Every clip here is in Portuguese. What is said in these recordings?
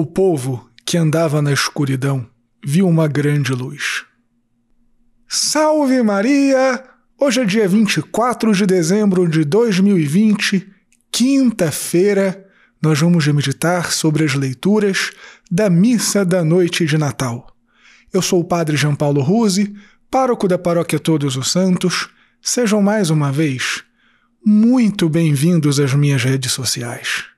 O povo que andava na escuridão viu uma grande luz. Salve Maria! Hoje é dia 24 de dezembro de 2020, quinta-feira. Nós vamos meditar sobre as leituras da Missa da Noite de Natal. Eu sou o Padre João Paulo Ruse, pároco da Paróquia Todos os Santos. Sejam mais uma vez muito bem-vindos às minhas redes sociais.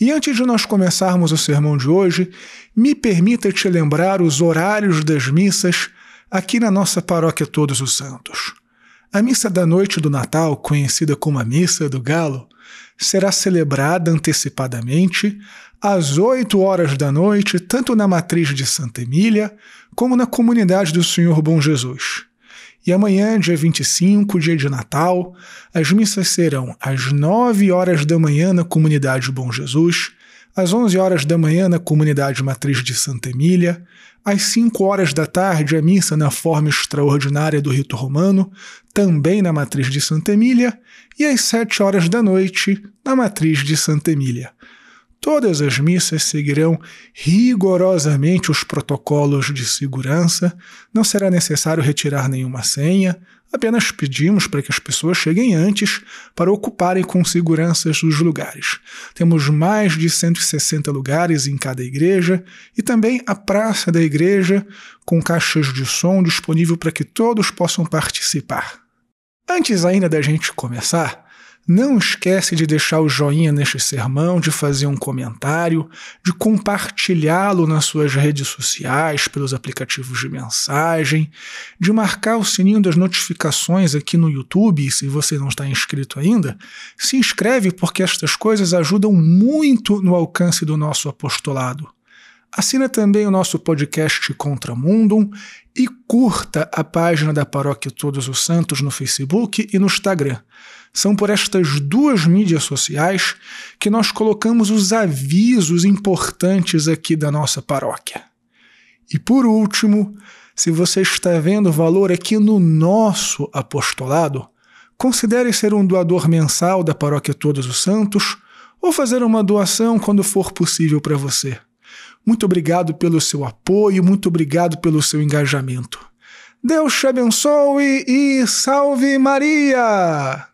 E antes de nós começarmos o sermão de hoje, me permita te lembrar os horários das missas aqui na nossa paróquia Todos os Santos. A missa da noite do Natal, conhecida como a Missa do Galo, será celebrada antecipadamente às 8 horas da noite, tanto na matriz de Santa Emília como na comunidade do Senhor Bom Jesus. E amanhã, dia 25, dia de Natal, as missas serão às 9 horas da manhã na comunidade Bom Jesus, às 11 horas da manhã na comunidade Matriz de Santa Emília, às 5 horas da tarde a missa na forma extraordinária do rito romano, também na Matriz de Santa Emília, e às 7 horas da noite na Matriz de Santa Emília. Todas as missas seguirão rigorosamente os protocolos de segurança, não será necessário retirar nenhuma senha, apenas pedimos para que as pessoas cheguem antes para ocuparem com segurança os lugares. Temos mais de 160 lugares em cada igreja e também a praça da igreja com caixas de som disponível para que todos possam participar. Antes ainda da gente começar, não esquece de deixar o joinha neste sermão, de fazer um comentário, de compartilhá-lo nas suas redes sociais, pelos aplicativos de mensagem, de marcar o sininho das notificações aqui no YouTube, se você não está inscrito ainda, se inscreve porque estas coisas ajudam muito no alcance do nosso apostolado. Assina também o nosso podcast Contra Mundum e curta a página da Paróquia Todos os Santos no Facebook e no Instagram. São por estas duas mídias sociais que nós colocamos os avisos importantes aqui da nossa paróquia. E por último, se você está vendo valor aqui no nosso apostolado, considere ser um doador mensal da Paróquia Todos os Santos ou fazer uma doação quando for possível para você. Muito obrigado pelo seu apoio, muito obrigado pelo seu engajamento. Deus te abençoe e salve Maria!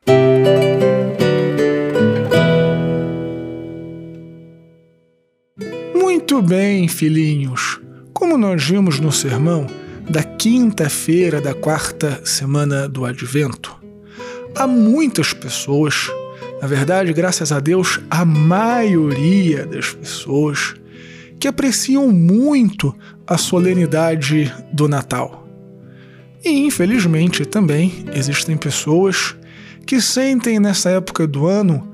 Muito bem, filhinhos. Como nós vimos no sermão da quinta-feira da quarta semana do Advento, há muitas pessoas, na verdade, graças a Deus, a maioria das pessoas, que apreciam muito a solenidade do Natal. E infelizmente também existem pessoas que sentem nessa época do ano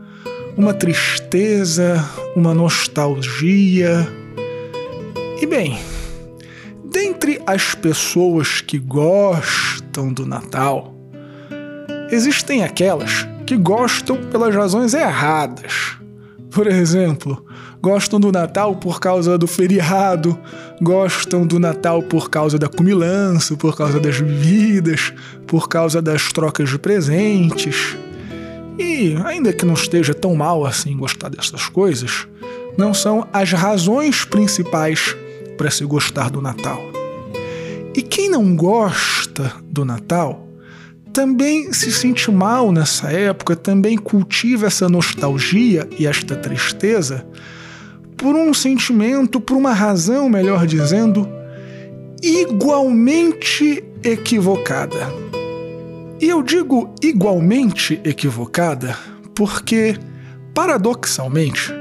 uma tristeza, uma nostalgia. E bem, dentre as pessoas que gostam do Natal, existem aquelas que gostam pelas razões erradas. Por exemplo, gostam do Natal por causa do feriado, gostam do Natal por causa da cumilança, por causa das bebidas, por causa das trocas de presentes. E, ainda que não esteja tão mal assim gostar dessas coisas, não são as razões principais para se gostar do Natal. E quem não gosta do Natal também se sente mal nessa época, também cultiva essa nostalgia e esta tristeza por um sentimento, por uma razão, melhor dizendo, igualmente equivocada. E eu digo igualmente equivocada porque, paradoxalmente,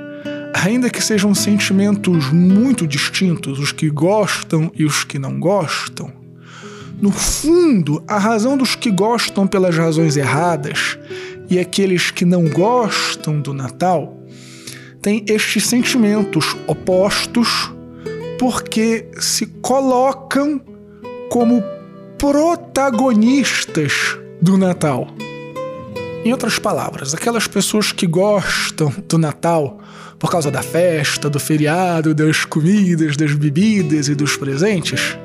ainda que sejam sentimentos muito distintos, os que gostam e os que não gostam, no fundo, a razão dos que gostam pelas razões erradas e aqueles que não gostam do Natal tem estes sentimentos opostos porque se colocam como protagonistas do Natal. Em outras palavras, aquelas pessoas que gostam do Natal por causa da festa, do feriado, das comidas, das bebidas e dos presentes,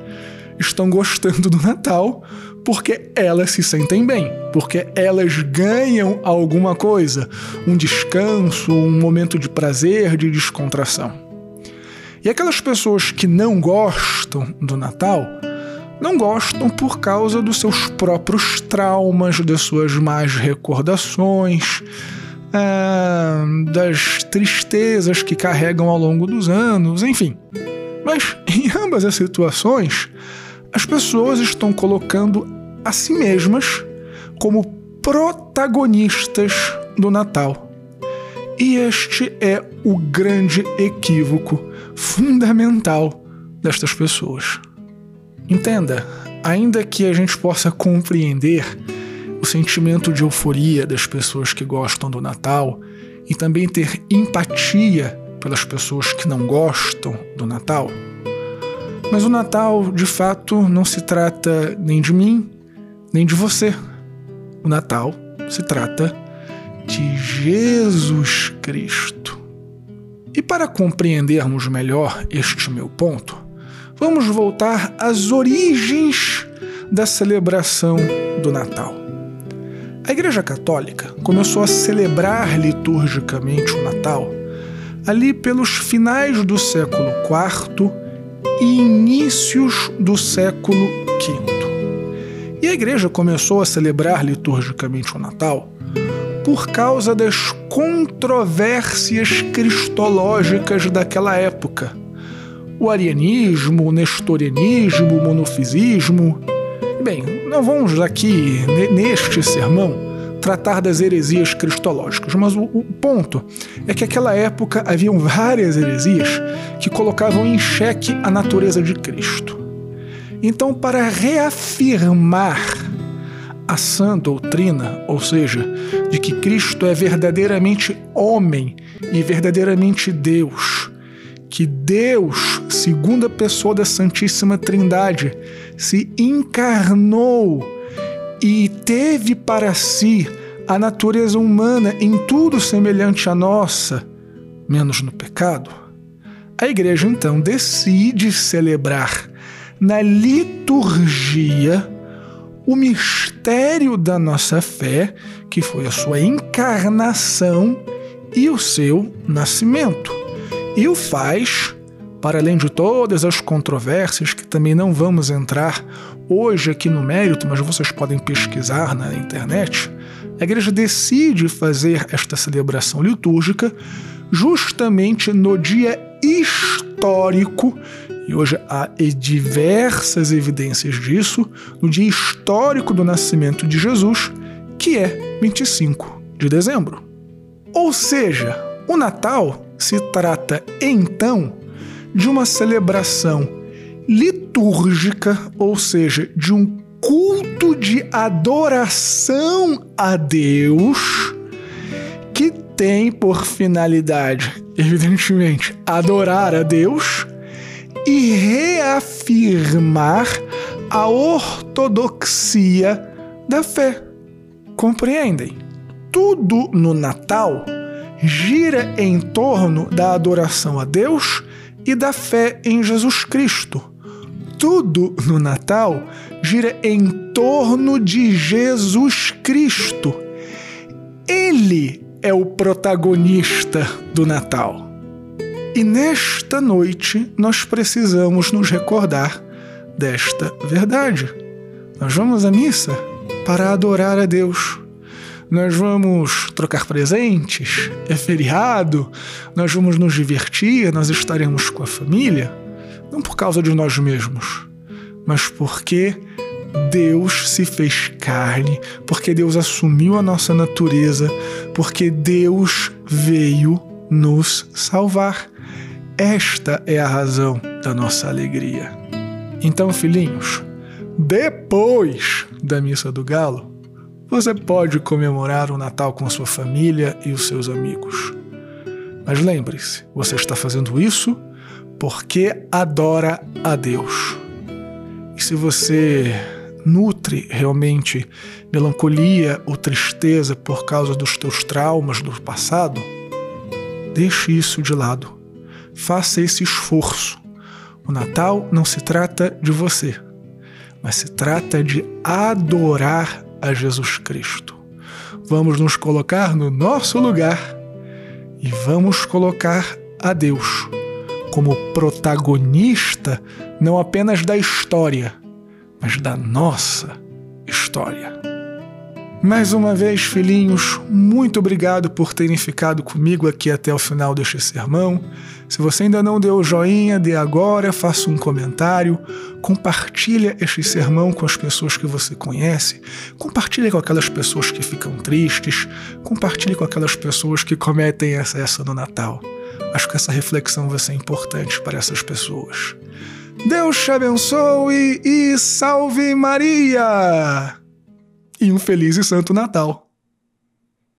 estão gostando do Natal porque elas se sentem bem, porque elas ganham alguma coisa, um descanso, um momento de prazer, de descontração. E aquelas pessoas que não gostam do Natal, não gostam por causa dos seus próprios traumas, das suas más recordações, ah, das tristezas que carregam ao longo dos anos, enfim. Mas em ambas as situações, as pessoas estão colocando a si mesmas como protagonistas do Natal. E este é o grande equívoco fundamental destas pessoas. Entenda, ainda que a gente possa compreender o sentimento de euforia das pessoas que gostam do Natal e também ter empatia pelas pessoas que não gostam do Natal, mas o Natal, de fato, não se trata nem de mim, nem de você. O Natal se trata de Jesus Cristo. E para compreendermos melhor este meu ponto, vamos voltar às origens da celebração do Natal. A Igreja Católica começou a celebrar liturgicamente o Natal ali pelos finais do século IV e inícios do século V. E a Igreja começou a celebrar liturgicamente o Natal por causa das controvérsias cristológicas daquela época o arianismo, o nestorianismo, o monofisismo. Bem, não vamos aqui, neste sermão, tratar das heresias cristológicas, mas o, o ponto é que naquela época haviam várias heresias que colocavam em xeque a natureza de Cristo. Então, para reafirmar a sã doutrina, ou seja, de que Cristo é verdadeiramente homem e verdadeiramente Deus, que Deus, segunda pessoa da Santíssima Trindade, se encarnou e teve para si a natureza humana em tudo semelhante à nossa, menos no pecado, a igreja então decide celebrar na liturgia o mistério da nossa fé, que foi a sua encarnação e o seu nascimento. E o faz, para além de todas as controvérsias que também não vamos entrar hoje aqui no mérito, mas vocês podem pesquisar na internet, a igreja decide fazer esta celebração litúrgica justamente no dia histórico, e hoje há diversas evidências disso, no dia histórico do nascimento de Jesus, que é 25 de dezembro. Ou seja, o Natal se trata então de uma celebração litúrgica, ou seja, de um culto de adoração a Deus que tem por finalidade, evidentemente, adorar a Deus e reafirmar a ortodoxia da fé. Compreendem? Tudo no Natal gira em torno da adoração a Deus e da fé em Jesus Cristo. Tudo no Natal gira em torno de Jesus Cristo. Ele é o protagonista do Natal. E nesta noite nós precisamos nos recordar desta verdade. Nós vamos à missa para adorar a Deus nós vamos trocar presentes, é feriado, nós vamos nos divertir, nós estaremos com a família, não por causa de nós mesmos, mas porque Deus se fez carne, porque Deus assumiu a nossa natureza, porque Deus veio nos salvar. Esta é a razão da nossa alegria. Então, filhinhos, depois da missa do galo, você pode comemorar o Natal com sua família e os seus amigos. Mas lembre-se, você está fazendo isso porque adora a Deus. E se você nutre realmente melancolia ou tristeza por causa dos teus traumas do passado, deixe isso de lado. Faça esse esforço. O Natal não se trata de você, mas se trata de adorar a Jesus Cristo. Vamos nos colocar no nosso lugar e vamos colocar a Deus como protagonista não apenas da história, mas da nossa história. Mais uma vez, filhinhos, muito obrigado por terem ficado comigo aqui até o final deste sermão. Se você ainda não deu o joinha, dê agora, faça um comentário, compartilha este sermão com as pessoas que você conhece, compartilhe com aquelas pessoas que ficam tristes, compartilhe com aquelas pessoas que cometem excesso no Natal. Acho que essa reflexão vai ser importante para essas pessoas. Deus te abençoe e salve Maria! E um feliz e santo Natal.